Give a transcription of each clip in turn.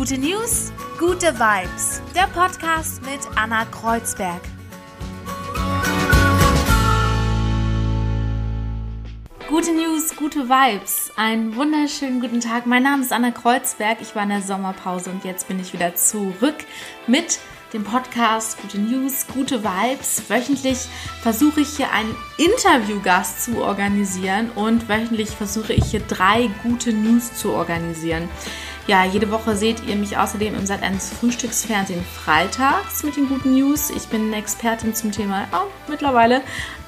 Gute News, gute Vibes. Der Podcast mit Anna Kreuzberg. Gute News, gute Vibes. Einen wunderschönen guten Tag. Mein Name ist Anna Kreuzberg. Ich war in der Sommerpause und jetzt bin ich wieder zurück mit dem Podcast Gute News, gute Vibes. Wöchentlich versuche ich hier einen Interviewgast zu organisieren und wöchentlich versuche ich hier drei gute News zu organisieren. Ja, jede Woche seht ihr mich außerdem im Sat 1 Frühstücksfernsehen freitags mit den guten News. Ich bin Expertin zum Thema oh, mittlerweile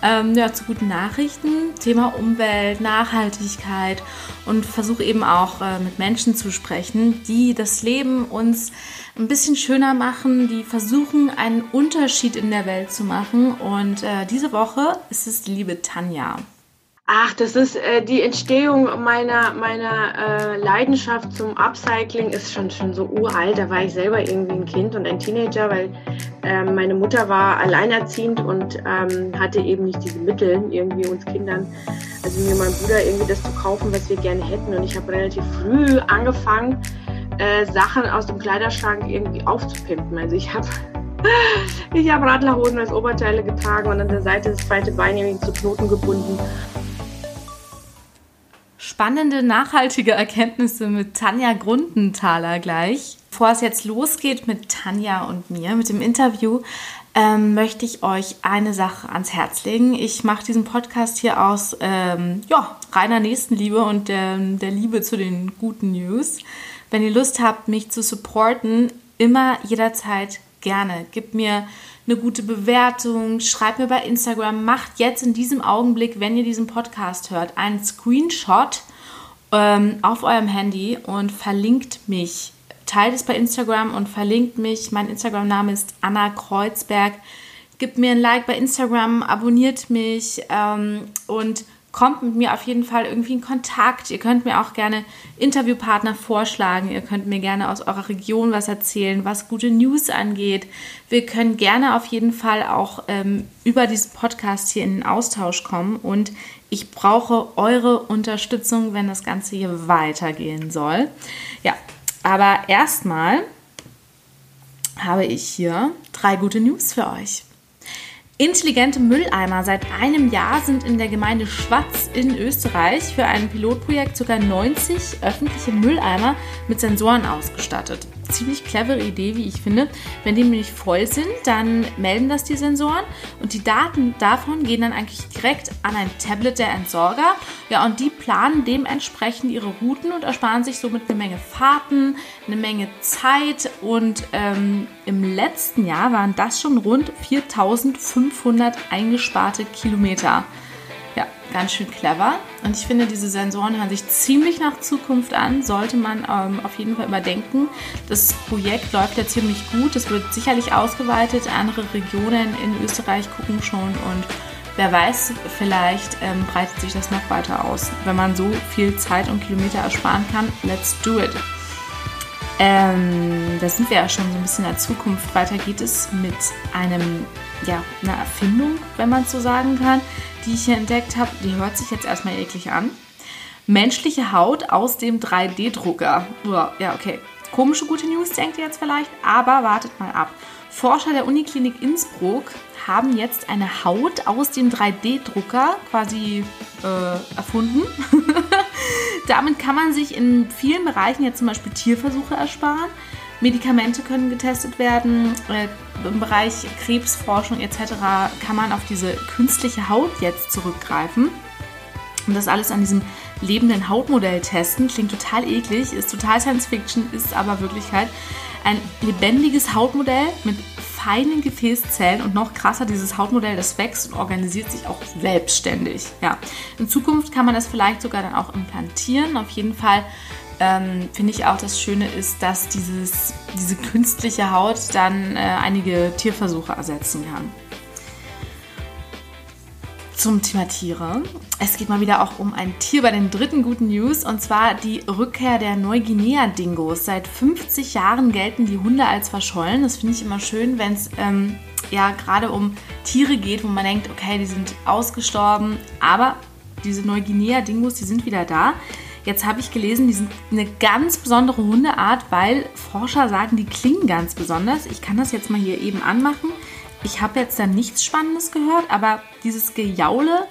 ähm, ja, zu guten Nachrichten, Thema Umwelt, Nachhaltigkeit und versuche eben auch äh, mit Menschen zu sprechen, die das Leben uns ein bisschen schöner machen, die versuchen, einen Unterschied in der Welt zu machen. Und äh, diese Woche ist es die liebe Tanja. Ach, das ist äh, die Entstehung meiner, meiner äh, Leidenschaft zum Upcycling ist schon, schon so uralt. Da war ich selber irgendwie ein Kind und ein Teenager, weil ähm, meine Mutter war alleinerziehend und ähm, hatte eben nicht diese Mittel, irgendwie uns Kindern, also mir mein Bruder irgendwie das zu kaufen, was wir gerne hätten. Und ich habe relativ früh angefangen, äh, Sachen aus dem Kleiderschrank irgendwie aufzupimpen. Also ich habe ich habe Radlerhosen als Oberteile getragen und an der Seite das zweite Bein irgendwie zu Knoten gebunden spannende, nachhaltige Erkenntnisse mit Tanja Grundenthaler gleich. Bevor es jetzt losgeht mit Tanja und mir, mit dem Interview, ähm, möchte ich euch eine Sache ans Herz legen. Ich mache diesen Podcast hier aus ähm, ja, reiner Nächstenliebe und der, der Liebe zu den guten News. Wenn ihr Lust habt, mich zu supporten, immer jederzeit gerne. Gebt mir eine gute Bewertung, schreibt mir bei Instagram, macht jetzt in diesem Augenblick, wenn ihr diesen Podcast hört, einen Screenshot ähm, auf eurem Handy und verlinkt mich. Teilt es bei Instagram und verlinkt mich. Mein Instagram-Name ist Anna Kreuzberg. Gebt mir ein Like bei Instagram, abonniert mich ähm, und kommt mit mir auf jeden Fall irgendwie in Kontakt. Ihr könnt mir auch gerne Interviewpartner vorschlagen. Ihr könnt mir gerne aus eurer Region was erzählen, was gute News angeht. Wir können gerne auf jeden Fall auch ähm, über diesen Podcast hier in den Austausch kommen und ich brauche eure Unterstützung, wenn das Ganze hier weitergehen soll. Ja, aber erstmal habe ich hier drei gute News für euch. Intelligente Mülleimer. Seit einem Jahr sind in der Gemeinde Schwatz in Österreich für ein Pilotprojekt ca. 90 öffentliche Mülleimer mit Sensoren ausgestattet ziemlich clevere Idee, wie ich finde. Wenn die nämlich voll sind, dann melden das die Sensoren und die Daten davon gehen dann eigentlich direkt an ein Tablet der Entsorger. Ja, und die planen dementsprechend ihre Routen und ersparen sich somit eine Menge Fahrten, eine Menge Zeit und ähm, im letzten Jahr waren das schon rund 4500 eingesparte Kilometer ganz schön clever. Und ich finde, diese Sensoren hören sich ziemlich nach Zukunft an. Sollte man ähm, auf jeden Fall überdenken. Das Projekt läuft ja ziemlich gut. Es wird sicherlich ausgeweitet. Andere Regionen in Österreich gucken schon und wer weiß, vielleicht ähm, breitet sich das noch weiter aus. Wenn man so viel Zeit und Kilometer ersparen kann, let's do it. Ähm, da sind wir ja schon so ein bisschen in der Zukunft. Weiter geht es mit einem, ja, einer Erfindung, wenn man so sagen kann die ich hier entdeckt habe, die hört sich jetzt erstmal eklig an. Menschliche Haut aus dem 3D-Drucker. Ja, okay. Komische gute News, denkt ihr jetzt vielleicht, aber wartet mal ab. Forscher der Uniklinik Innsbruck haben jetzt eine Haut aus dem 3D-Drucker quasi äh, erfunden. Damit kann man sich in vielen Bereichen jetzt zum Beispiel Tierversuche ersparen. Medikamente können getestet werden. Äh, Im Bereich Krebsforschung etc. kann man auf diese künstliche Haut jetzt zurückgreifen. Und das alles an diesem lebenden Hautmodell testen. Klingt total eklig, ist total Science Fiction, ist aber Wirklichkeit. Ein lebendiges Hautmodell mit feinen Gefäßzellen und noch krasser, dieses Hautmodell, das wächst und organisiert sich auch selbstständig. Ja. In Zukunft kann man das vielleicht sogar dann auch implantieren. Auf jeden Fall ähm, finde ich auch das Schöne ist, dass dieses, diese künstliche Haut dann äh, einige Tierversuche ersetzen kann. Zum Thema Tiere. Es geht mal wieder auch um ein Tier bei den dritten guten News und zwar die Rückkehr der Neuguinea-Dingos. Seit 50 Jahren gelten die Hunde als verschollen. Das finde ich immer schön, wenn es ähm, ja gerade um Tiere geht, wo man denkt, okay, die sind ausgestorben, aber diese Neuguinea-Dingos, die sind wieder da. Jetzt habe ich gelesen, die sind eine ganz besondere Hundeart, weil Forscher sagen, die klingen ganz besonders. Ich kann das jetzt mal hier eben anmachen. Ich habe jetzt da nichts Spannendes gehört, aber dieses Gejaule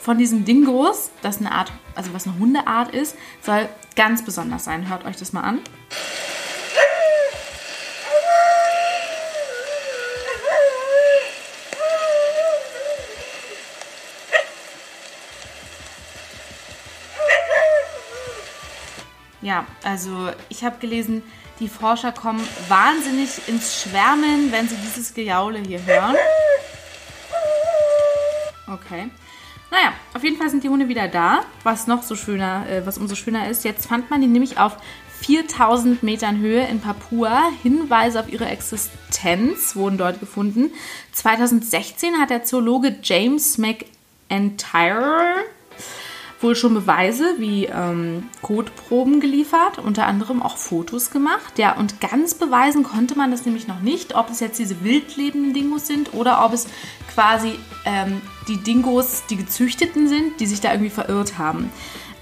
von diesen Dingos, das eine Art, also was eine Hundeart ist, soll ganz besonders sein. Hört euch das mal an. Ja, also ich habe gelesen, die Forscher kommen wahnsinnig ins Schwärmen, wenn sie dieses Gejaule hier hören. Okay. Naja, auf jeden Fall sind die Hunde wieder da, was noch so schöner, äh, was umso schöner ist. Jetzt fand man die nämlich auf 4000 Metern Höhe in Papua. Hinweise auf ihre Existenz wurden dort gefunden. 2016 hat der Zoologe James McIntyre wohl schon Beweise wie ähm, Kotproben geliefert, unter anderem auch Fotos gemacht. Ja, und ganz beweisen konnte man das nämlich noch nicht, ob es jetzt diese wildlebenden Dingos sind oder ob es quasi ähm, die Dingos, die gezüchteten sind, die sich da irgendwie verirrt haben.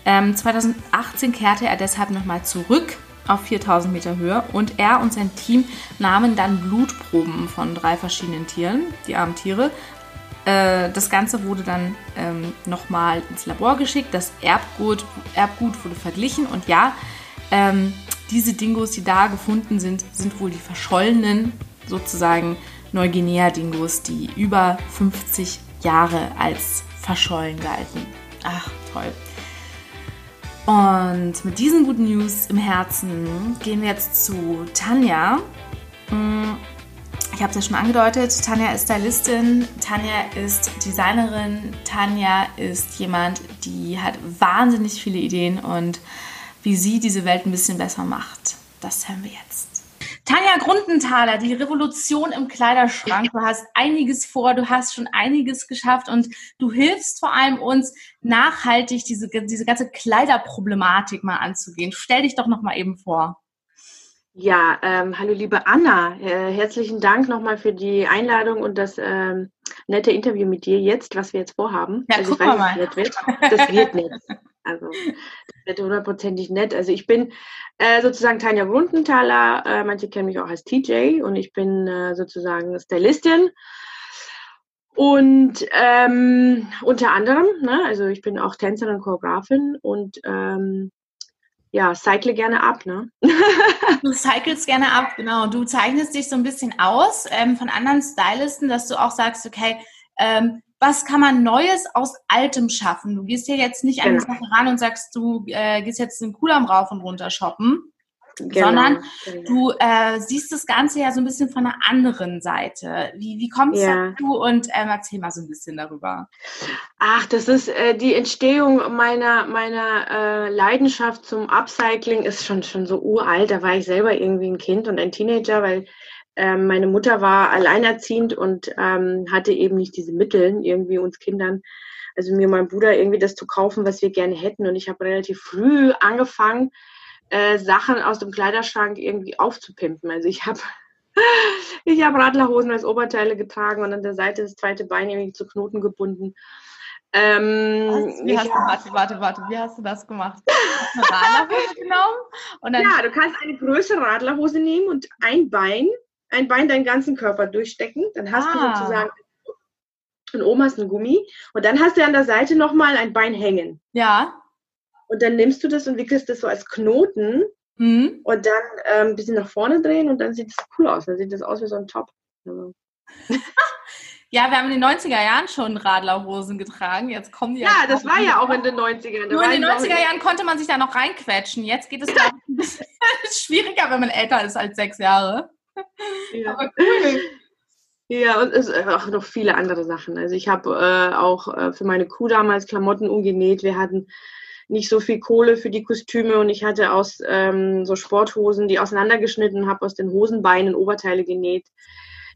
Ähm, 2018 kehrte er deshalb nochmal zurück auf 4000 Meter Höhe und er und sein Team nahmen dann Blutproben von drei verschiedenen Tieren, die armen Tiere, äh, das Ganze wurde dann ähm, nochmal ins Labor geschickt. Das Erbgut, Erbgut wurde verglichen und ja, ähm, diese Dingos, die da gefunden sind, sind wohl die verschollenen, sozusagen Neuguinea-Dingos, die über 50 Jahre als verschollen galten. Ach, toll. Und mit diesen guten News im Herzen gehen wir jetzt zu Tanja. Ich habe es ja schon angedeutet, Tanja ist Stylistin, Tanja ist Designerin, Tanja ist jemand, die hat wahnsinnig viele Ideen und wie sie diese Welt ein bisschen besser macht, das hören wir jetzt. Tanja Grundenthaler, die Revolution im Kleiderschrank. Du hast einiges vor, du hast schon einiges geschafft und du hilfst vor allem uns nachhaltig diese, diese ganze Kleiderproblematik mal anzugehen. Stell dich doch noch mal eben vor. Ja, ähm, hallo liebe Anna, äh, herzlichen Dank nochmal für die Einladung und das ähm, nette Interview mit dir jetzt, was wir jetzt vorhaben. Ja, also guck weiß, mal. Das wird. Das wird nett. Also das wird hundertprozentig nett. Also ich bin äh, sozusagen Tanja Wundenthaler, äh, manche kennen mich auch als TJ und ich bin äh, sozusagen Stylistin. Und ähm, unter anderem, ne, also ich bin auch Tänzerin, Choreografin und ähm, ja, cycle gerne ab, ne? du cyclest gerne ab, genau. Du zeichnest dich so ein bisschen aus ähm, von anderen Stylisten, dass du auch sagst, okay, ähm, was kann man Neues aus Altem schaffen? Du gehst hier jetzt nicht genau. an die Sache ran und sagst, du äh, gehst jetzt den Kudamm rauf und runter shoppen, Genau, sondern genau. du äh, siehst das Ganze ja so ein bisschen von einer anderen Seite. Wie, wie kommt es ja. dazu und ähm, erzähl mal so ein bisschen darüber. Ach, das ist äh, die Entstehung meiner, meiner äh, Leidenschaft zum Upcycling ist schon, schon so uralt. Da war ich selber irgendwie ein Kind und ein Teenager, weil ähm, meine Mutter war alleinerziehend und ähm, hatte eben nicht diese Mittel, irgendwie uns Kindern also mir mein Bruder irgendwie das zu kaufen, was wir gerne hätten. Und ich habe relativ früh angefangen, äh, Sachen aus dem Kleiderschrank irgendwie aufzupimpen. Also ich habe ich habe Radlerhosen als Oberteile getragen und an der Seite das zweite Bein irgendwie zu Knoten gebunden. Ähm, wie hast du, warte, warte, warte, wie hast du das gemacht? Hast du eine Radlerhose genommen? Und dann ja, du kannst eine größere Radlerhose nehmen und ein Bein, ein Bein deinen ganzen Körper durchstecken. Dann hast ah. du sozusagen hast du ein Gummi und dann hast du an der Seite nochmal ein Bein hängen. Ja. Und dann nimmst du das und wickelst das so als Knoten mhm. und dann ähm, ein bisschen nach vorne drehen und dann sieht es cool aus. Dann sieht das aus wie so ein Top. Also. Ja, wir haben in den 90er Jahren schon Radlerhosen getragen. Jetzt kommen die ja. das war ja auch in den 90ern. Nur in den 90er Jahren konnte man sich da noch reinquetschen. Jetzt geht es ein bisschen schwieriger, wenn man älter ist als sechs Jahre. Ja. Aber cool. Ja, und es auch noch viele andere Sachen. Also ich habe äh, auch äh, für meine Kuh damals Klamotten umgenäht. Wir hatten nicht so viel Kohle für die Kostüme und ich hatte aus ähm, so Sporthosen, die auseinandergeschnitten habe, aus den Hosenbeinen Oberteile genäht,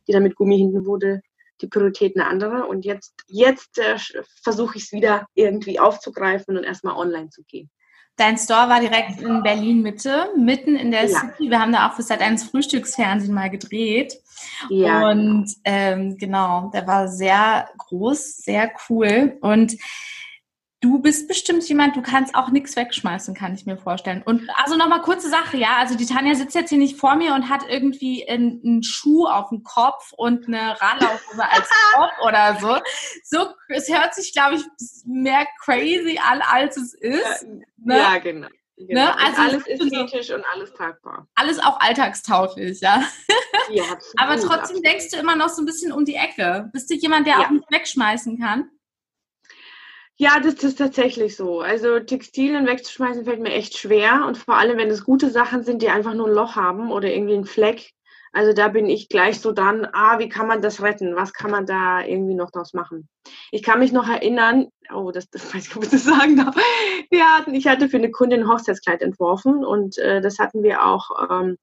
die dann mit Gummi hinten wurde. Die Priorität eine andere. Und jetzt, jetzt äh, versuche ich es wieder irgendwie aufzugreifen und erstmal online zu gehen. Dein Store war direkt in Berlin Mitte, mitten in der ja. City. Wir haben da auch für Sat 1 Frühstücksfernsehen mal gedreht. Ja. Und ähm, genau, der war sehr groß, sehr cool. Und Du bist bestimmt jemand, du kannst auch nichts wegschmeißen, kann ich mir vorstellen. Und also nochmal kurze Sache, ja. Also die Tanja sitzt jetzt hier nicht vor mir und hat irgendwie einen, einen Schuh auf dem Kopf und eine Radlaufhose als Kopf oder so. So, es hört sich, glaube ich, mehr crazy an, als es ist. Ja, ne? ja genau. Genau. Ne? Also alles ästhetisch so, und alles tragbar. Alles auch alltagstauglich, ja. ja Aber trotzdem absolut. denkst du immer noch so ein bisschen um die Ecke. Bist du jemand, der ja. auch nicht wegschmeißen kann? Ja, das ist tatsächlich so. Also Textilien wegzuschmeißen fällt mir echt schwer und vor allem, wenn es gute Sachen sind, die einfach nur ein Loch haben oder irgendwie einen Fleck. Also da bin ich gleich so dann, ah, wie kann man das retten? Was kann man da irgendwie noch draus machen? Ich kann mich noch erinnern, oh, das, das weiß ich, ob ich das sagen darf. Wir hatten, ich hatte für eine Kundin ein Hochzeitskleid entworfen und äh, das hatten wir auch ähm,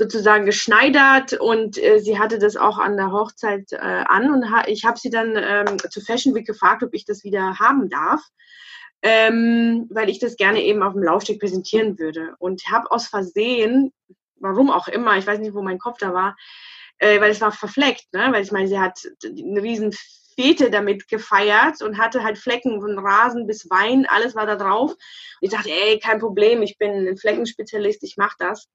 sozusagen geschneidert und äh, sie hatte das auch an der Hochzeit äh, an und ha ich habe sie dann ähm, zu Fashion Week gefragt, ob ich das wieder haben darf. Ähm, weil ich das gerne eben auf dem Laufsteg präsentieren würde. Und habe aus Versehen, warum auch immer, ich weiß nicht, wo mein Kopf da war, äh, weil es war verfleckt, ne? weil ich meine, sie hat eine riesen Fete damit gefeiert und hatte halt Flecken von Rasen bis Wein, alles war da drauf. Und ich dachte, ey, kein Problem, ich bin ein Fleckenspezialist, ich mache das.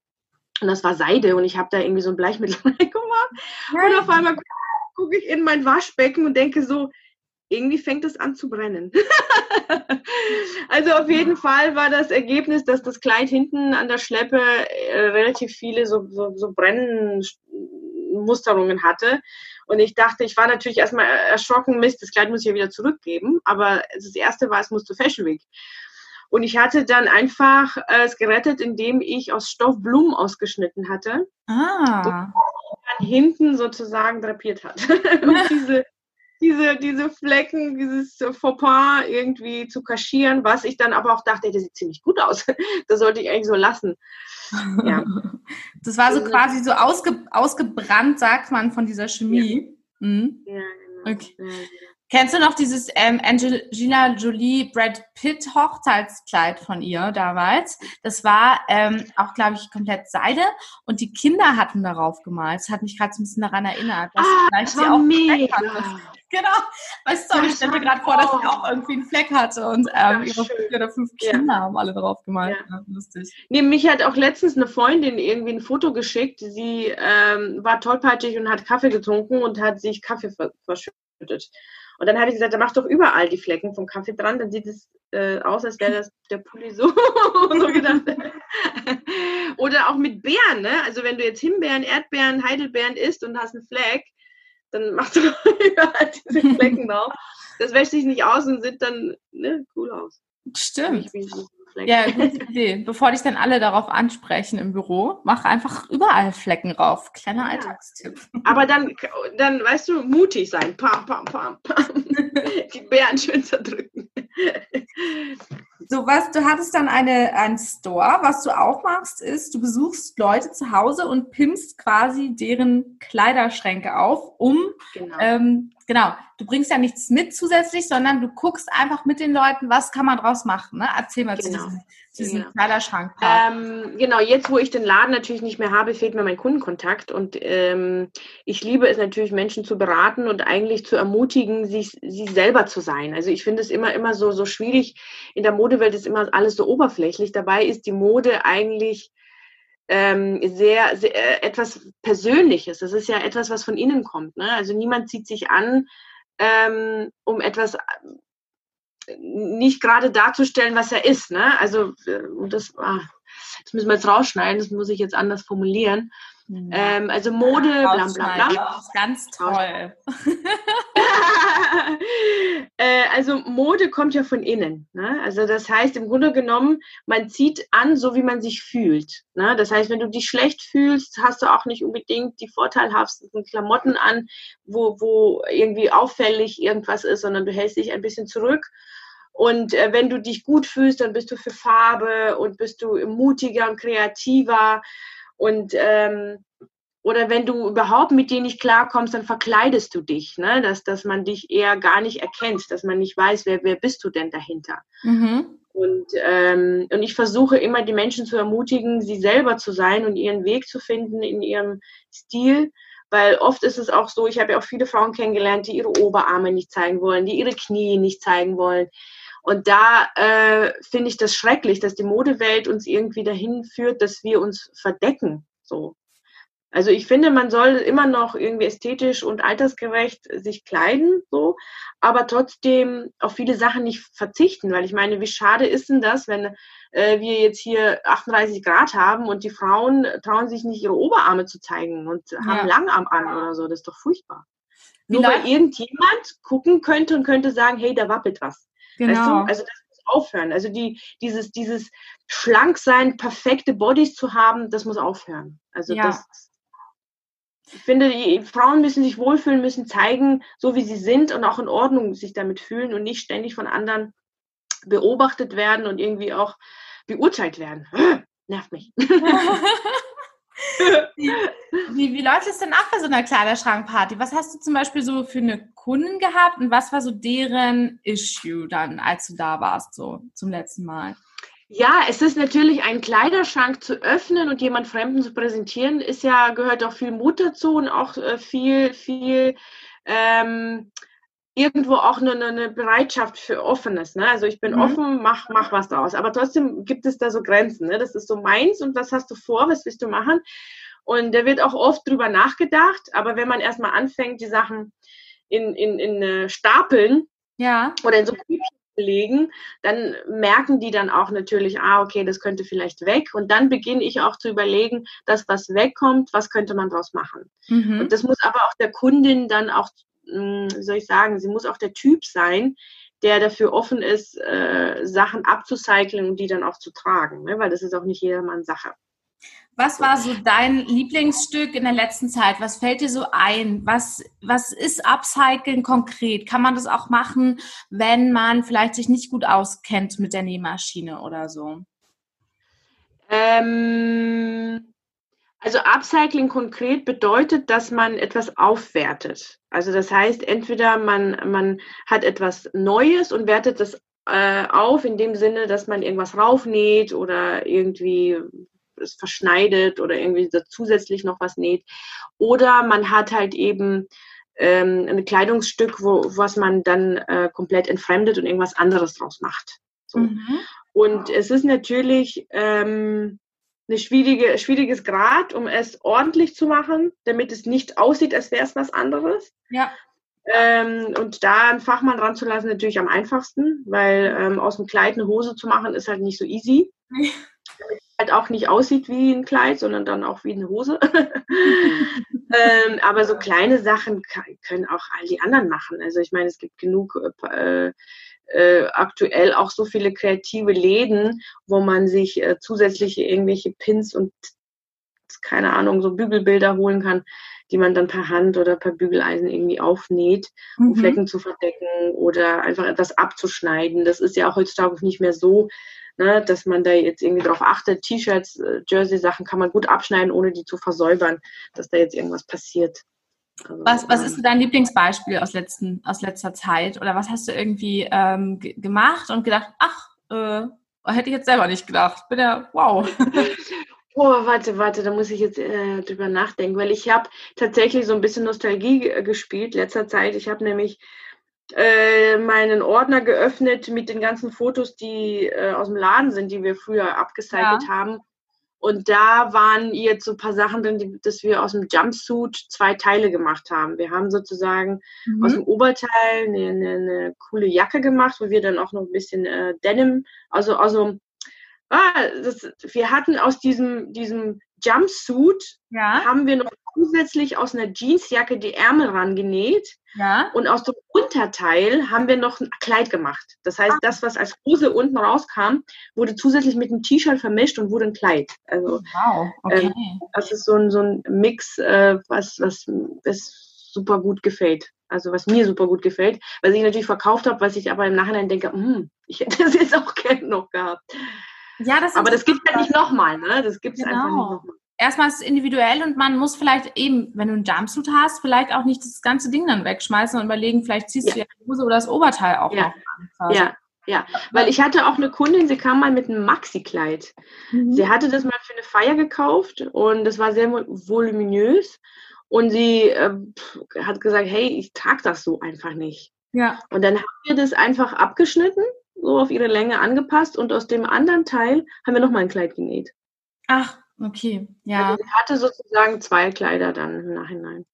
Und das war Seide und ich habe da irgendwie so ein Bleichmittel reingemacht. Und auf einmal gucke ich in mein Waschbecken und denke so, irgendwie fängt es an zu brennen. also auf jeden Fall war das Ergebnis, dass das Kleid hinten an der Schleppe äh, relativ viele so, so, so Brennmusterungen hatte. Und ich dachte, ich war natürlich erstmal erschrocken, Mist, das Kleid muss ich ja wieder zurückgeben. Aber das erste war, es musste Fashion Week. Und ich hatte dann einfach äh, es gerettet, indem ich aus Stoff Blumen ausgeschnitten hatte. Ah. Und dann hinten sozusagen drapiert hat. und diese, diese, diese Flecken, dieses Fauxpas irgendwie zu kaschieren, was ich dann aber auch dachte, das sieht ziemlich gut aus. das sollte ich eigentlich so lassen. Ja. Das war so also, quasi so ausge, ausgebrannt, sagt man, von dieser Chemie. Ja, mhm. ja genau. Okay. Ja, Kennst du noch dieses ähm, Angelina Jolie Brad Pitt Hochzeitskleid von ihr damals? Das war ähm, auch, glaube ich, komplett Seide und die Kinder hatten darauf gemalt. Das hat mich gerade so ein bisschen daran erinnert, dass ah, vielleicht sie auch mega. Genau. Weißt du, ich stelle mir gerade vor, dass sie auch irgendwie einen Fleck hatte und ähm, ihre vier oder fünf Kinder ja. haben alle darauf gemalt. Ja, lustig. Nee, mich hat auch letztens eine Freundin irgendwie ein Foto geschickt. Sie ähm, war tollpatschig und hat Kaffee getrunken und hat sich Kaffee verschüttet. Und dann habe ich gesagt, da mach doch überall die Flecken vom Kaffee dran, dann sieht es äh, aus, als wäre das der Pulli so, so gedacht. Oder auch mit Beeren, ne? Also wenn du jetzt Himbeeren, Erdbeeren, Heidelbeeren isst und hast einen Fleck, dann machst du überall diese Flecken drauf. Das wäscht sich nicht aus und sieht dann ne, cool aus. Stimmt. Ja, gute Idee. Bevor dich dann alle darauf ansprechen im Büro, mach einfach überall Flecken rauf. Kleiner ja. Alltagstipp. Aber dann, dann, weißt du, mutig sein. Pam, pam, pam, pam. Die Bären schön zerdrücken. So, was, du hattest dann eine, einen Store. Was du auch machst, ist, du besuchst Leute zu Hause und pimpst quasi deren Kleiderschränke auf, um genau. ähm, genau, du bringst ja nichts mit zusätzlich, sondern du guckst einfach mit den Leuten, was kann man draus machen. Ne? Erzähl mal genau. zu diesem genau. Kleiderschrank. Ähm, genau, jetzt wo ich den Laden natürlich nicht mehr habe, fehlt mir mein Kundenkontakt und ähm, ich liebe es natürlich, Menschen zu beraten und eigentlich zu ermutigen, sich, sie selber zu sein. Also ich finde es immer, immer so, so schwierig. In der Modewelt ist immer alles so oberflächlich. Dabei ist die Mode eigentlich ähm, sehr, sehr äh, etwas Persönliches. Das ist ja etwas, was von innen kommt. Ne? Also niemand zieht sich an, ähm, um etwas nicht gerade darzustellen, was er ist. Ne? Also äh, das, ah, das müssen wir jetzt rausschneiden, das muss ich jetzt anders formulieren. Ähm, also Mode, bla bla bla. Das ist ganz toll. äh, also Mode kommt ja von innen. Ne? Also das heißt im Grunde genommen, man zieht an, so wie man sich fühlt. Ne? Das heißt, wenn du dich schlecht fühlst, hast du auch nicht unbedingt die vorteilhaftesten Klamotten an, wo, wo irgendwie auffällig irgendwas ist, sondern du hältst dich ein bisschen zurück. Und äh, wenn du dich gut fühlst, dann bist du für Farbe und bist du mutiger und kreativer. Und ähm, oder wenn du überhaupt mit dir nicht klarkommst, dann verkleidest du dich, ne? dass, dass man dich eher gar nicht erkennt, dass man nicht weiß, wer, wer bist du denn dahinter. Mhm. Und, ähm, und ich versuche immer die Menschen zu ermutigen, sie selber zu sein und ihren Weg zu finden in ihrem Stil. Weil oft ist es auch so, ich habe ja auch viele Frauen kennengelernt, die ihre Oberarme nicht zeigen wollen, die ihre Knie nicht zeigen wollen. Und da äh, finde ich das schrecklich, dass die Modewelt uns irgendwie dahin führt, dass wir uns verdecken. So. Also ich finde, man soll immer noch irgendwie ästhetisch und altersgerecht sich kleiden, so, aber trotzdem auf viele Sachen nicht verzichten, weil ich meine, wie schade ist denn das, wenn äh, wir jetzt hier 38 Grad haben und die Frauen trauen sich nicht ihre Oberarme zu zeigen und ja. haben Langarm an oder so, das ist doch furchtbar. Nur weil irgendjemand gucken könnte und könnte sagen, hey, da wappelt was. Genau. Weißt du? Genau. Also das muss aufhören. Also die, dieses, dieses schlank sein, perfekte Bodies zu haben, das muss aufhören. Also ja. das, ich finde, die Frauen müssen sich wohlfühlen, müssen zeigen, so wie sie sind und auch in Ordnung sich damit fühlen und nicht ständig von anderen beobachtet werden und irgendwie auch beurteilt werden. Nervt mich. wie, wie, läuft es denn ab bei so einer Kleiderschrankparty? Was hast du zum Beispiel so für eine Kunden gehabt und was war so deren Issue dann, als du da warst, so zum letzten Mal? Ja, es ist natürlich ein Kleiderschrank zu öffnen und jemand Fremden zu präsentieren, ist ja, gehört auch viel Mut dazu und auch äh, viel, viel ähm, irgendwo auch eine, eine Bereitschaft für Offenes. Ne? Also ich bin mhm. offen, mach, mach was draus. Aber trotzdem gibt es da so Grenzen. Ne? Das ist so meins und was hast du vor, was willst du machen? Und da wird auch oft drüber nachgedacht, aber wenn man erstmal anfängt, die Sachen in, in, in äh, Stapeln ja. oder in so legen, dann merken die dann auch natürlich, ah, okay, das könnte vielleicht weg. Und dann beginne ich auch zu überlegen, dass was wegkommt, was könnte man daraus machen. Mhm. Und das muss aber auch der Kundin dann auch, hm, wie soll ich sagen, sie muss auch der Typ sein, der dafür offen ist, äh, Sachen abzucyclen und die dann auch zu tragen, ne? weil das ist auch nicht jedermanns Sache. Was war so dein Lieblingsstück in der letzten Zeit? Was fällt dir so ein? Was, was ist Upcycling konkret? Kann man das auch machen, wenn man vielleicht sich nicht gut auskennt mit der Nähmaschine oder so? Ähm, also Upcycling konkret bedeutet, dass man etwas aufwertet. Also das heißt, entweder man, man hat etwas Neues und wertet das äh, auf in dem Sinne, dass man irgendwas raufnäht oder irgendwie es verschneidet oder irgendwie zusätzlich noch was näht. Oder man hat halt eben ähm, ein Kleidungsstück, wo, was man dann äh, komplett entfremdet und irgendwas anderes draus macht. So. Mhm. Und es ist natürlich ähm, ein schwierige, schwieriges Grad, um es ordentlich zu machen, damit es nicht aussieht, als wäre es was anderes. Ja. Ähm, und da einen Fachmann ranzulassen, natürlich am einfachsten, weil ähm, aus dem Kleid eine Hose zu machen, ist halt nicht so easy. Halt auch nicht aussieht wie ein Kleid, sondern dann auch wie eine Hose. ähm, aber so kleine Sachen können auch all die anderen machen. Also ich meine, es gibt genug äh, äh, aktuell auch so viele kreative Läden, wo man sich äh, zusätzliche irgendwelche Pins und keine Ahnung, so Bügelbilder holen kann, die man dann per Hand oder per Bügeleisen irgendwie aufnäht, um mhm. Flecken zu verdecken oder einfach etwas abzuschneiden. Das ist ja auch heutzutage nicht mehr so ne, dass man da jetzt irgendwie drauf achtet. T-Shirts, äh, Jersey-Sachen kann man gut abschneiden, ohne die zu versäubern, dass da jetzt irgendwas passiert. Also, was, was ist dein Lieblingsbeispiel aus, letzten, aus letzter Zeit? Oder was hast du irgendwie ähm, gemacht und gedacht, ach, äh, hätte ich jetzt selber nicht gedacht. Bin ja, wow. Oh, warte, warte, da muss ich jetzt äh, drüber nachdenken, weil ich habe tatsächlich so ein bisschen Nostalgie gespielt letzter Zeit. Ich habe nämlich äh, meinen Ordner geöffnet mit den ganzen Fotos, die äh, aus dem Laden sind, die wir früher abgecycelt ja. haben. Und da waren jetzt so ein paar Sachen drin, die, dass wir aus dem Jumpsuit zwei Teile gemacht haben. Wir haben sozusagen mhm. aus dem Oberteil eine, eine, eine, coole Jacke gemacht, wo wir dann auch noch ein bisschen äh, Denim, also, also ah, das, wir hatten aus diesem, diesem Jumpsuit, ja. haben wir noch zusätzlich aus einer Jeansjacke die Ärmel rangenäht. Ja. Und aus dem Unterteil haben wir noch ein Kleid gemacht. Das heißt, das, was als Hose unten rauskam, wurde zusätzlich mit einem T-Shirt vermischt und wurde ein Kleid. Also, wow, okay. Ähm, das ist so ein, so ein Mix, äh, was, was, was super gut gefällt. Also was mir super gut gefällt, was ich natürlich verkauft habe, was ich aber im Nachhinein denke, hm, ich hätte das jetzt auch gerne noch gehabt. Ja, das aber das gibt es ja nicht nochmal, ne? Das gibt es genau. einfach nicht nochmal erstmal ist es individuell und man muss vielleicht eben, wenn du einen Jumpsuit hast, vielleicht auch nicht das ganze Ding dann wegschmeißen und überlegen, vielleicht ziehst ja. du ja die Hose oder das Oberteil auch ja. noch an. Ja, ja, weil ich hatte auch eine Kundin, sie kam mal mit einem Maxi-Kleid. Mhm. Sie hatte das mal für eine Feier gekauft und das war sehr voluminös und sie äh, hat gesagt, hey, ich trage das so einfach nicht. Ja. Und dann haben wir das einfach abgeschnitten so auf ihre Länge angepasst und aus dem anderen Teil haben wir nochmal ein Kleid genäht. Ach, okay, ja. Also sie hatte sozusagen zwei Kleider dann im Nachhinein.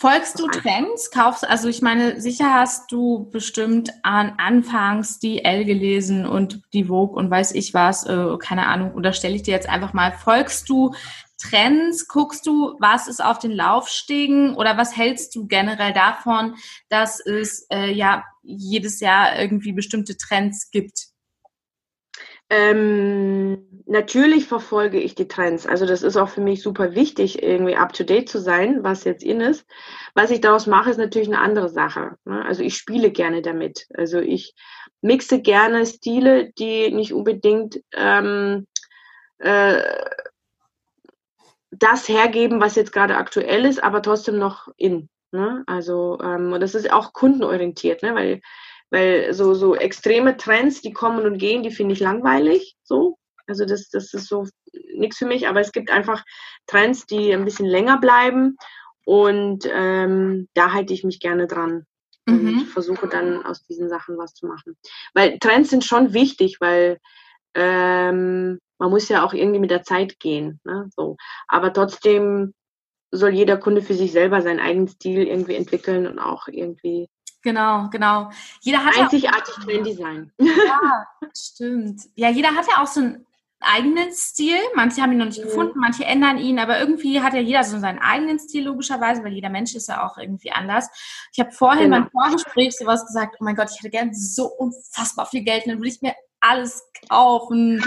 Folgst du Trends? Kaufst, also ich meine, sicher hast du bestimmt an Anfangs die L gelesen und die Vogue und weiß ich was, äh, keine Ahnung, oder stelle ich dir jetzt einfach mal, folgst du Trends? Guckst du, was ist auf den Laufstegen oder was hältst du generell davon, dass es äh, ja jedes Jahr irgendwie bestimmte Trends gibt? Ähm, natürlich verfolge ich die Trends. Also das ist auch für mich super wichtig, irgendwie up-to-date zu sein, was jetzt in ist. Was ich daraus mache, ist natürlich eine andere Sache. Ne? Also ich spiele gerne damit. Also ich mixe gerne Stile, die nicht unbedingt ähm, äh, das hergeben, was jetzt gerade aktuell ist, aber trotzdem noch in. Ne? Also ähm, das ist auch kundenorientiert, ne? weil weil so, so extreme Trends, die kommen und gehen, die finde ich langweilig. So. Also das, das ist so nichts für mich, aber es gibt einfach Trends, die ein bisschen länger bleiben und ähm, da halte ich mich gerne dran und mhm. versuche dann aus diesen Sachen was zu machen. Weil Trends sind schon wichtig, weil ähm, man muss ja auch irgendwie mit der Zeit gehen. Ne? So. Aber trotzdem soll jeder Kunde für sich selber seinen eigenen Stil irgendwie entwickeln und auch irgendwie Genau, genau. Jeder hat Einzigartig ja trendy sein. Ja, stimmt. Ja, jeder hat ja auch so einen eigenen Stil. Manche haben ihn noch nicht mhm. gefunden, manche ändern ihn, aber irgendwie hat ja jeder so seinen eigenen Stil, logischerweise, weil jeder Mensch ist ja auch irgendwie anders. Ich habe vorhin genau. beim Vorgespräch sowas gesagt, oh mein Gott, ich hätte gern so unfassbar viel Geld, dann würde ich mir alles kaufen.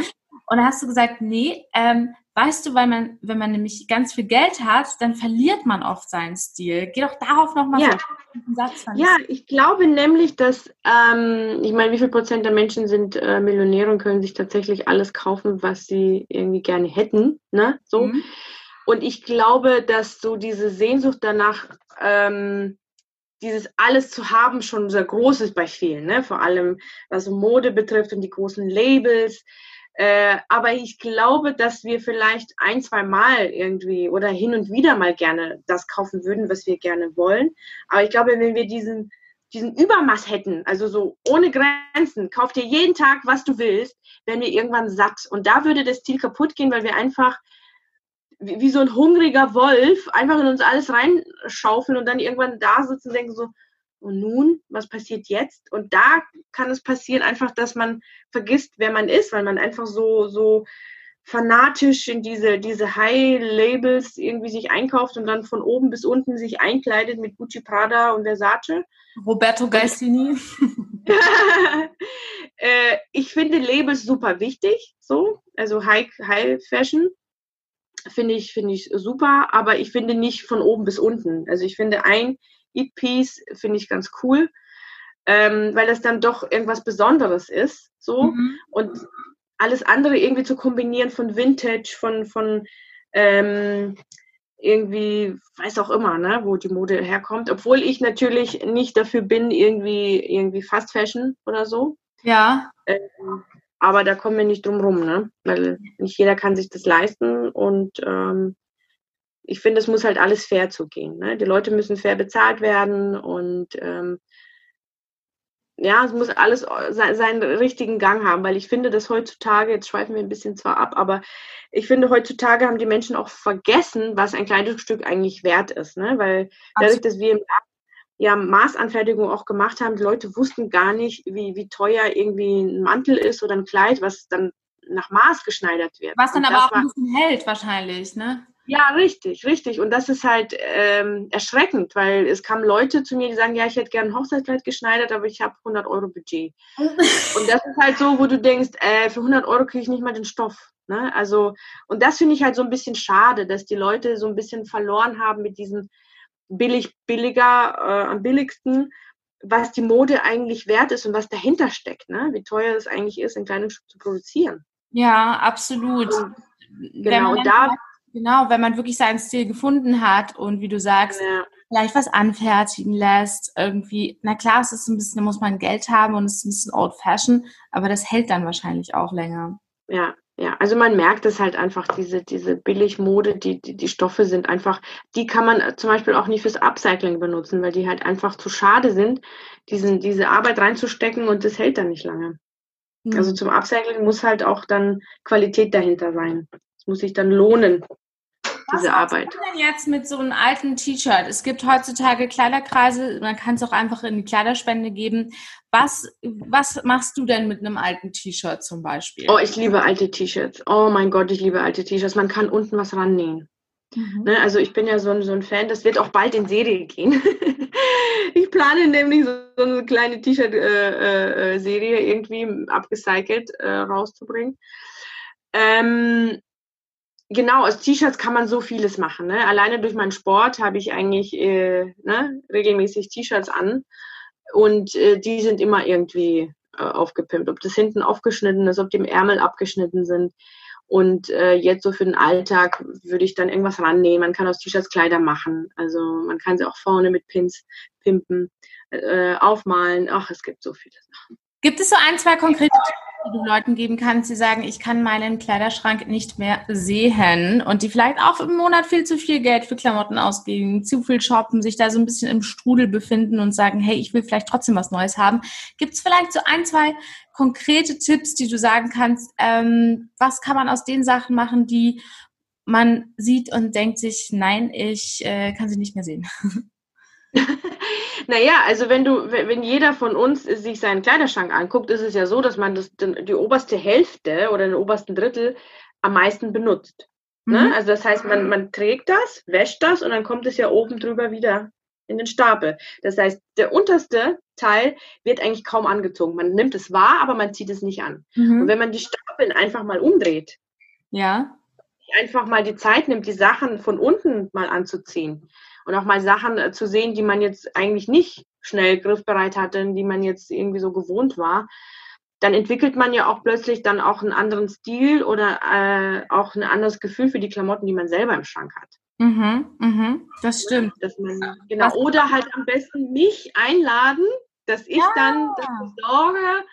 Und dann hast du gesagt, nee, ähm, Weißt du, weil man, wenn man nämlich ganz viel Geld hat, dann verliert man oft seinen Stil. Geh doch darauf nochmal ja. so Satz. Ja, ich glaube nämlich, dass, ähm, ich meine, wie viel Prozent der Menschen sind äh, Millionäre und können sich tatsächlich alles kaufen, was sie irgendwie gerne hätten, ne? So. Mhm. Und ich glaube, dass so diese Sehnsucht danach, ähm, dieses alles zu haben, schon sehr groß ist bei vielen, ne? Vor allem was Mode betrifft und die großen Labels äh, aber ich glaube, dass wir vielleicht ein, zwei Mal irgendwie oder hin und wieder mal gerne das kaufen würden, was wir gerne wollen. Aber ich glaube, wenn wir diesen, diesen Übermaß hätten, also so ohne Grenzen, kauf dir jeden Tag, was du willst, wären wir irgendwann satt. Und da würde das Ziel kaputt gehen, weil wir einfach wie, wie so ein hungriger Wolf einfach in uns alles reinschaufeln und dann irgendwann da sitzen und denken so, und nun, was passiert jetzt? Und da kann es passieren einfach, dass man vergisst, wer man ist, weil man einfach so, so fanatisch in diese, diese High-Labels irgendwie sich einkauft und dann von oben bis unten sich einkleidet mit Gucci, Prada und Versace. Roberto Gaisini. äh, ich finde Labels super wichtig, so, also High, High Fashion finde ich, finde ich super, aber ich finde nicht von oben bis unten. Also ich finde ein Eat-Piece finde ich ganz cool, ähm, weil das dann doch irgendwas Besonderes ist. So. Mhm. Und alles andere irgendwie zu kombinieren von Vintage, von, von ähm, irgendwie, weiß auch immer, ne, wo die Mode herkommt. Obwohl ich natürlich nicht dafür bin, irgendwie, irgendwie Fast Fashion oder so. Ja. Ähm, aber da kommen wir nicht drum rum, ne? Weil nicht jeder kann sich das leisten und ähm, ich finde, es muss halt alles fair zugehen. Ne? Die Leute müssen fair bezahlt werden und ähm, ja, es muss alles se seinen richtigen Gang haben, weil ich finde, dass heutzutage, jetzt schweifen wir ein bisschen zwar ab, aber ich finde, heutzutage haben die Menschen auch vergessen, was ein Kleidungsstück eigentlich wert ist. Ne? Weil dadurch, dass wir ja, Maßanfertigung auch gemacht haben, die Leute wussten gar nicht, wie, wie teuer irgendwie ein Mantel ist oder ein Kleid, was dann nach Maß geschneidert wird. Was dann aber auch ein bisschen hält wahrscheinlich, ne? Ja, richtig, richtig. Und das ist halt ähm, erschreckend, weil es kamen Leute zu mir, die sagen, ja, ich hätte gerne ein Hochzeitskleid geschneidert, aber ich habe 100 Euro Budget. und das ist halt so, wo du denkst, äh, für 100 Euro kriege ich nicht mal den Stoff. Ne? Also, und das finde ich halt so ein bisschen schade, dass die Leute so ein bisschen verloren haben mit diesem billig, billiger, äh, am billigsten, was die Mode eigentlich wert ist und was dahinter steckt, ne? wie teuer es eigentlich ist, ein Kleidungsstück zu produzieren. Ja, absolut. Und, genau, und da Genau, wenn man wirklich seinen Stil gefunden hat und wie du sagst, ja. vielleicht was anfertigen lässt, irgendwie, na klar, es ist ein bisschen, da muss man Geld haben und es ist ein bisschen old fashion, aber das hält dann wahrscheinlich auch länger. Ja, ja, also man merkt es halt einfach, diese, diese Billigmode, die, die, die Stoffe sind einfach, die kann man zum Beispiel auch nicht fürs Upcycling benutzen, weil die halt einfach zu schade sind, diesen, diese Arbeit reinzustecken und das hält dann nicht lange. Mhm. Also zum Upcycling muss halt auch dann Qualität dahinter sein. Es muss sich dann lohnen, diese Was Arbeit. Was denn jetzt mit so einem alten T-Shirt? Es gibt heutzutage Kleiderkreise, man kann es auch einfach in die Kleiderspende geben. Was, was machst du denn mit einem alten T-Shirt zum Beispiel? Oh, ich liebe alte T-Shirts. Oh mein Gott, ich liebe alte T-Shirts. Man kann unten was rannähen. Mhm. Ne, also ich bin ja so ein, so ein Fan, das wird auch bald in Serie gehen. ich plane nämlich so, so eine kleine T-Shirt-Serie äh, äh, irgendwie abgecycelt äh, rauszubringen. Ähm, genau, aus T-Shirts kann man so vieles machen. Ne? Alleine durch meinen Sport habe ich eigentlich äh, ne, regelmäßig T-Shirts an und äh, die sind immer irgendwie äh, aufgepimpt. Ob das hinten aufgeschnitten ist, ob die im Ärmel abgeschnitten sind. Und äh, jetzt so für den Alltag würde ich dann irgendwas rannehmen. Man kann aus T-Shirts Kleider machen. Also man kann sie auch vorne mit Pins pimpen, äh, aufmalen. Ach, es gibt so viele Sachen. Gibt es so ein, zwei konkrete Tipps, die du Leuten geben kannst, die sagen, ich kann meinen Kleiderschrank nicht mehr sehen und die vielleicht auch im Monat viel zu viel Geld für Klamotten ausgeben, zu viel shoppen, sich da so ein bisschen im Strudel befinden und sagen, hey, ich will vielleicht trotzdem was Neues haben. Gibt es vielleicht so ein, zwei konkrete Tipps, die du sagen kannst, ähm, was kann man aus den Sachen machen, die man sieht und denkt sich, nein, ich äh, kann sie nicht mehr sehen? naja, also wenn du, wenn jeder von uns sich seinen Kleiderschrank anguckt, ist es ja so, dass man das, die oberste Hälfte oder den obersten Drittel am meisten benutzt. Ne? Mhm. Ne? Also das heißt, man, man trägt das, wäscht das und dann kommt es ja oben drüber wieder in den Stapel. Das heißt, der unterste Teil wird eigentlich kaum angezogen. Man nimmt es wahr, aber man zieht es nicht an. Mhm. Und wenn man die Stapeln einfach mal umdreht, ja. einfach mal die Zeit nimmt, die Sachen von unten mal anzuziehen, und auch mal Sachen äh, zu sehen, die man jetzt eigentlich nicht schnell griffbereit hatte, die man jetzt irgendwie so gewohnt war, dann entwickelt man ja auch plötzlich dann auch einen anderen Stil oder äh, auch ein anderes Gefühl für die Klamotten, die man selber im Schrank hat. Mhm, mhm, das stimmt. Dass man, genau. Oder halt am besten mich einladen, dass ich ja. dann dafür sorge,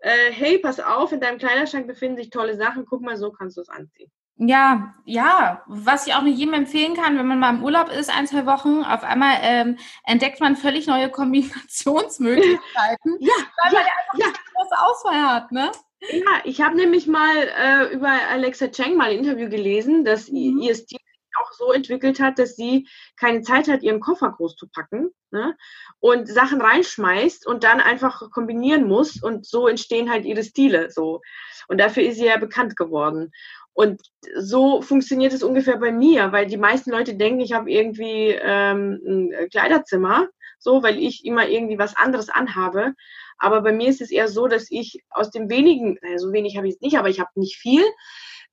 äh, hey, pass auf, in deinem Kleiderschrank befinden sich tolle Sachen, guck mal, so kannst du es anziehen. Ja, ja, was ich auch nicht jedem empfehlen kann, wenn man mal im Urlaub ist, ein, zwei Wochen, auf einmal ähm, entdeckt man völlig neue Kombinationsmöglichkeiten, ja, weil man ja einfach ja. eine große Auswahl hat, ne? Ja, ich habe nämlich mal äh, über Alexa Cheng mal ein Interview gelesen, dass mhm. ihr Stil auch so entwickelt hat, dass sie keine Zeit hat, ihren Koffer groß zu packen ne? und Sachen reinschmeißt und dann einfach kombinieren muss und so entstehen halt ihre Stile so. Und dafür ist sie ja bekannt geworden. Und so funktioniert es ungefähr bei mir, weil die meisten Leute denken, ich habe irgendwie ähm, ein Kleiderzimmer, so, weil ich immer irgendwie was anderes anhabe. Aber bei mir ist es eher so, dass ich aus dem wenigen, naja, so wenig habe ich es nicht, aber ich habe nicht viel,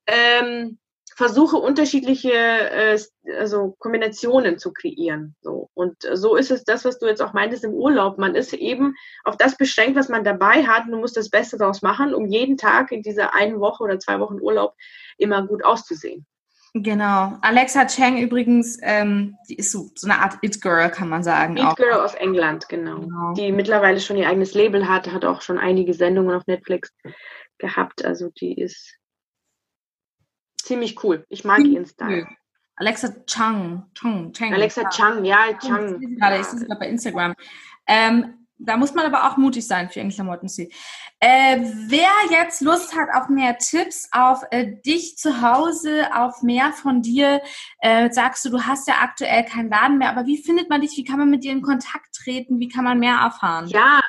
ähm, versuche unterschiedliche äh, also Kombinationen zu kreieren. So. Und so ist es das, was du jetzt auch meintest im Urlaub. Man ist eben auf das beschränkt, was man dabei hat. Und du musst das Beste daraus machen, um jeden Tag in dieser einen Woche oder zwei Wochen Urlaub immer gut auszusehen. Genau. Alexa Cheng übrigens, ähm, die ist so, so eine Art It-Girl, kann man sagen. It-Girl aus England, genau. genau. Die mittlerweile schon ihr eigenes Label hat, hat auch schon einige Sendungen auf Netflix gehabt. Also die ist ziemlich cool. Ich mag ihren Style. Alexa Chang. Chang, Chang Alexa Chang, ja, Chang. Ich sehe gerade bei Instagram. Ähm, da muss man aber auch mutig sein für ihren Klamottenstil. Äh, wer jetzt Lust hat auf mehr Tipps, auf äh, dich zu Hause, auf mehr von dir, äh, sagst du, du hast ja aktuell keinen Laden mehr, aber wie findet man dich? Wie kann man mit dir in Kontakt treten? Wie kann man mehr erfahren? Ja,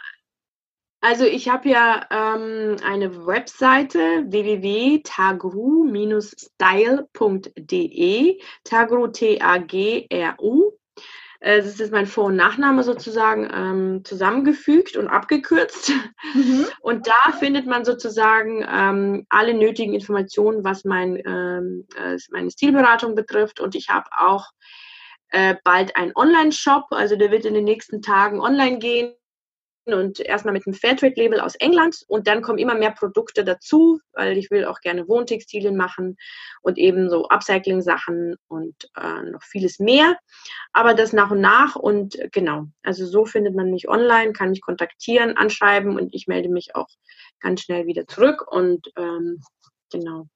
also ich habe ja ähm, eine Webseite www.tagru-style.de, Tagru T-A-G-R-U. Äh, das ist mein Vor- und Nachname sozusagen ähm, zusammengefügt und abgekürzt. Mhm. Und da findet man sozusagen ähm, alle nötigen Informationen, was mein, ähm, äh, meine Stilberatung betrifft. Und ich habe auch äh, bald einen Online-Shop, also der wird in den nächsten Tagen online gehen und erstmal mit einem Fairtrade-Label aus England und dann kommen immer mehr Produkte dazu, weil ich will auch gerne Wohntextilien machen und eben so Upcycling-Sachen und äh, noch vieles mehr. Aber das nach und nach und äh, genau, also so findet man mich online, kann mich kontaktieren, anschreiben und ich melde mich auch ganz schnell wieder zurück und ähm, genau.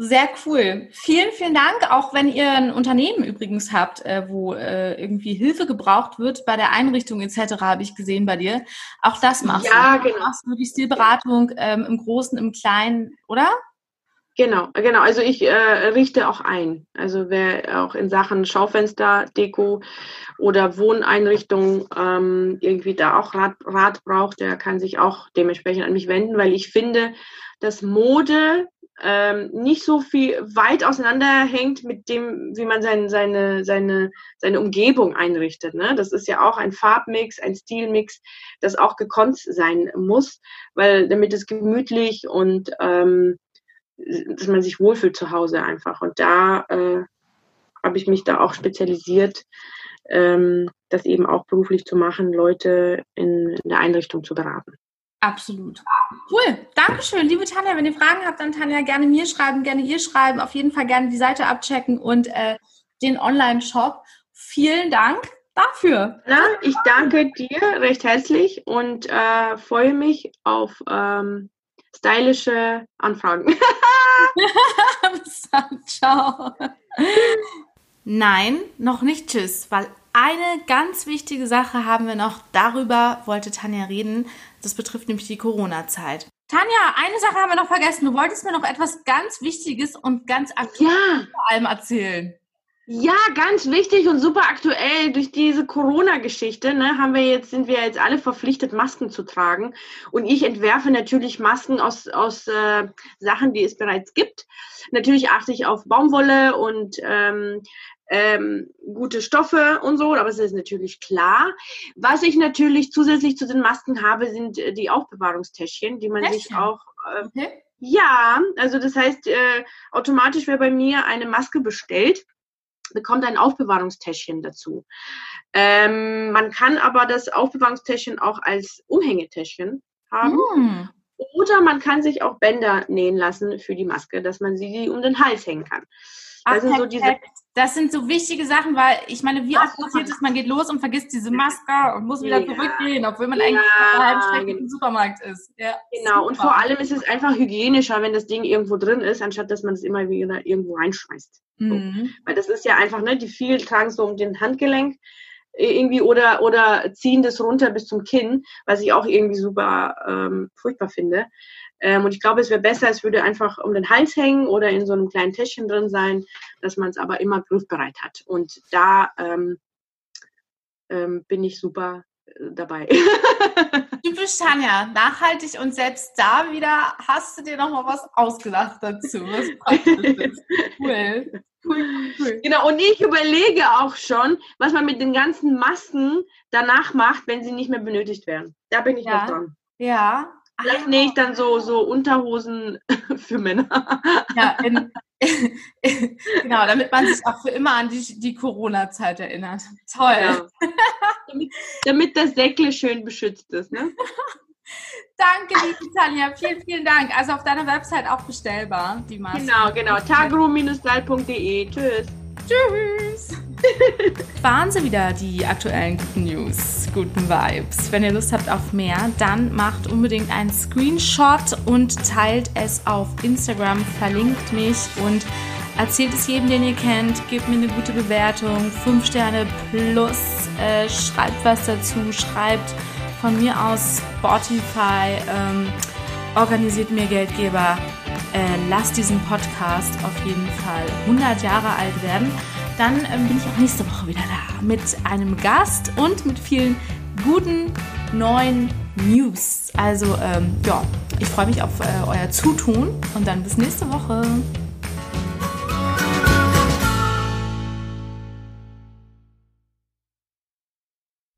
Sehr cool. Vielen, vielen Dank. Auch wenn ihr ein Unternehmen übrigens habt, äh, wo äh, irgendwie Hilfe gebraucht wird bei der Einrichtung etc., habe ich gesehen bei dir. Auch das machst ja, du. Genau. Machst du die Stilberatung ähm, im Großen, im Kleinen, oder? Genau, genau. Also ich äh, richte auch ein. Also wer auch in Sachen Schaufenster, Deko oder Wohneinrichtung ähm, irgendwie da auch Rat, Rat braucht, der kann sich auch dementsprechend an mich wenden, weil ich finde, dass Mode ähm, nicht so viel weit auseinanderhängt mit dem, wie man sein, seine, seine, seine Umgebung einrichtet. Ne? Das ist ja auch ein Farbmix, ein Stilmix, das auch gekonnt sein muss, weil damit es gemütlich und ähm, dass man sich wohlfühlt zu Hause einfach. Und da äh, habe ich mich da auch spezialisiert, ähm, das eben auch beruflich zu machen, Leute in, in der Einrichtung zu beraten. Absolut. Cool. Dankeschön, liebe Tanja. Wenn ihr Fragen habt, dann Tanja gerne mir schreiben, gerne ihr schreiben. Auf jeden Fall gerne die Seite abchecken und äh, den Online-Shop. Vielen Dank dafür. Na, ich danke dir recht herzlich und äh, freue mich auf ähm, stylische Anfragen. Bis dann. Ciao. Nein, noch nicht Tschüss, weil eine ganz wichtige Sache haben wir noch. Darüber wollte Tanja reden. Das betrifft nämlich die Corona-Zeit. Tanja, eine Sache haben wir noch vergessen. Du wolltest mir noch etwas ganz Wichtiges und ganz aktuelles ja. vor allem erzählen. Ja, ganz wichtig und super aktuell. Durch diese Corona-Geschichte ne, haben wir jetzt, sind wir jetzt alle verpflichtet, Masken zu tragen. Und ich entwerfe natürlich Masken aus, aus äh, Sachen, die es bereits gibt. Natürlich achte ich auf Baumwolle und ähm, ähm, gute Stoffe und so, aber es ist natürlich klar. Was ich natürlich zusätzlich zu den Masken habe, sind äh, die Aufbewahrungstäschchen, die man Täschchen. sich auch. Äh, okay. Ja, also das heißt, äh, automatisch, wer bei mir eine Maske bestellt, bekommt ein Aufbewahrungstäschchen dazu. Ähm, man kann aber das Aufbewahrungstäschchen auch als Umhängetäschchen haben. Mm. Oder man kann sich auch Bänder nähen lassen für die Maske, dass man sie um den Hals hängen kann. Das Ach, sind so diese das sind so wichtige Sachen, weil ich meine, wie oft passiert es, man geht los und vergisst diese Maske und muss wieder ja. zurückgehen, obwohl man eigentlich ja, halb Strecke genau. im Supermarkt ist. Ja, genau, super. und vor allem ist es einfach hygienischer, wenn das Ding irgendwo drin ist, anstatt dass man es immer wieder irgendwo reinschmeißt. Mhm. So. Weil das ist ja einfach, ne, die vielen tragen so um den Handgelenk irgendwie oder, oder ziehen das runter bis zum Kinn, was ich auch irgendwie super ähm, furchtbar finde. Ähm, und ich glaube, es wäre besser, es würde einfach um den Hals hängen oder in so einem kleinen Täschchen drin sein, dass man es aber immer griffbereit hat. Und da ähm, ähm, bin ich super äh, dabei. Typisch Tanja, nachhaltig und selbst da wieder hast du dir noch mal was ausgedacht dazu. Was. Cool. Cool, cool. Genau, und ich überlege auch schon, was man mit den ganzen Masken danach macht, wenn sie nicht mehr benötigt werden. Da bin ich ja. noch dran. Ja, Vielleicht ah. nähe ich dann so, so Unterhosen für Männer. Ja, in, genau, damit man sich auch für immer an die, die Corona-Zeit erinnert. Toll. Ja. Damit, damit das Säckle schön beschützt ist. Ne? Danke, liebe Tanja. Vielen, vielen Dank. Also auf deiner Website auch bestellbar, die Maske. Genau, genau. tagro-style.de. Tschüss. Tschüss. Waren sie wieder die aktuellen guten News, guten Vibes. Wenn ihr Lust habt auf mehr, dann macht unbedingt einen Screenshot und teilt es auf Instagram, verlinkt mich und erzählt es jedem, den ihr kennt. Gebt mir eine gute Bewertung, 5 Sterne plus, äh, schreibt was dazu, schreibt von mir aus Spotify, ähm, organisiert mir Geldgeber äh, lasst diesen Podcast auf jeden Fall 100 Jahre alt werden. Dann ähm, bin ich auch nächste Woche wieder da mit einem Gast und mit vielen guten neuen News. Also ähm, ja, ich freue mich auf äh, euer Zutun und dann bis nächste Woche.